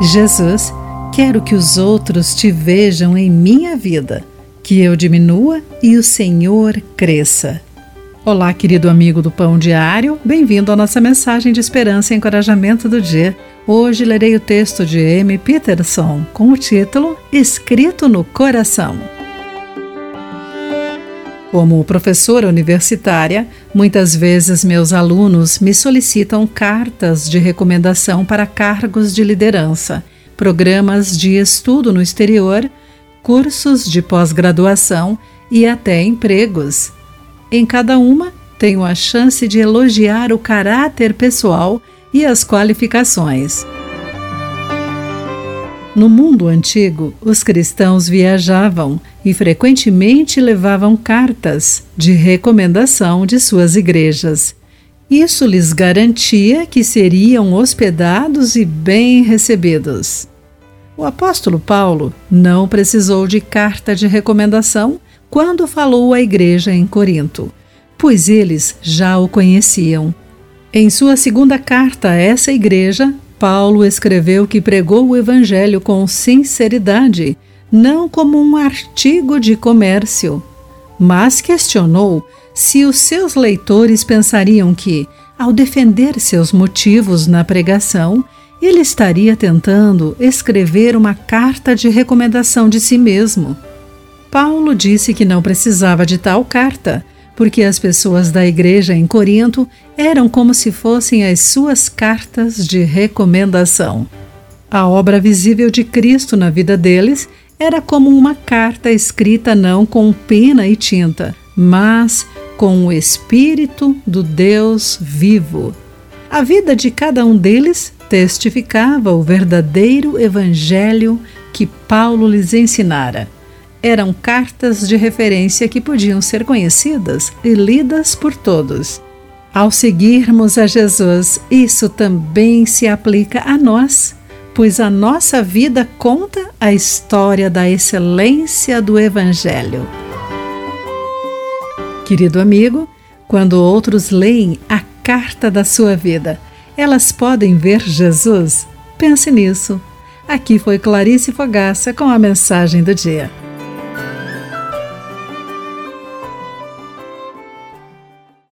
Jesus, quero que os outros te vejam em minha vida, que eu diminua e o Senhor cresça. Olá, querido amigo do Pão Diário, bem-vindo à nossa mensagem de esperança e encorajamento do dia. Hoje lerei o texto de M. Peterson com o título Escrito no Coração. Como professora universitária, muitas vezes meus alunos me solicitam cartas de recomendação para cargos de liderança, programas de estudo no exterior, cursos de pós-graduação e até empregos. Em cada uma, tenho a chance de elogiar o caráter pessoal e as qualificações. No mundo antigo, os cristãos viajavam e frequentemente levavam cartas de recomendação de suas igrejas. Isso lhes garantia que seriam hospedados e bem recebidos. O apóstolo Paulo não precisou de carta de recomendação quando falou à igreja em Corinto, pois eles já o conheciam. Em sua segunda carta a essa igreja, Paulo escreveu que pregou o Evangelho com sinceridade, não como um artigo de comércio, mas questionou se os seus leitores pensariam que, ao defender seus motivos na pregação, ele estaria tentando escrever uma carta de recomendação de si mesmo. Paulo disse que não precisava de tal carta, porque as pessoas da igreja em Corinto eram como se fossem as suas cartas de recomendação. A obra visível de Cristo na vida deles era como uma carta escrita não com pena e tinta, mas com o Espírito do Deus vivo. A vida de cada um deles testificava o verdadeiro Evangelho que Paulo lhes ensinara eram cartas de referência que podiam ser conhecidas e lidas por todos. Ao seguirmos a Jesus, isso também se aplica a nós, pois a nossa vida conta a história da excelência do Evangelho. Querido amigo, quando outros leem a carta da sua vida, elas podem ver Jesus? Pense nisso. Aqui foi Clarice Fogaça com a mensagem do dia.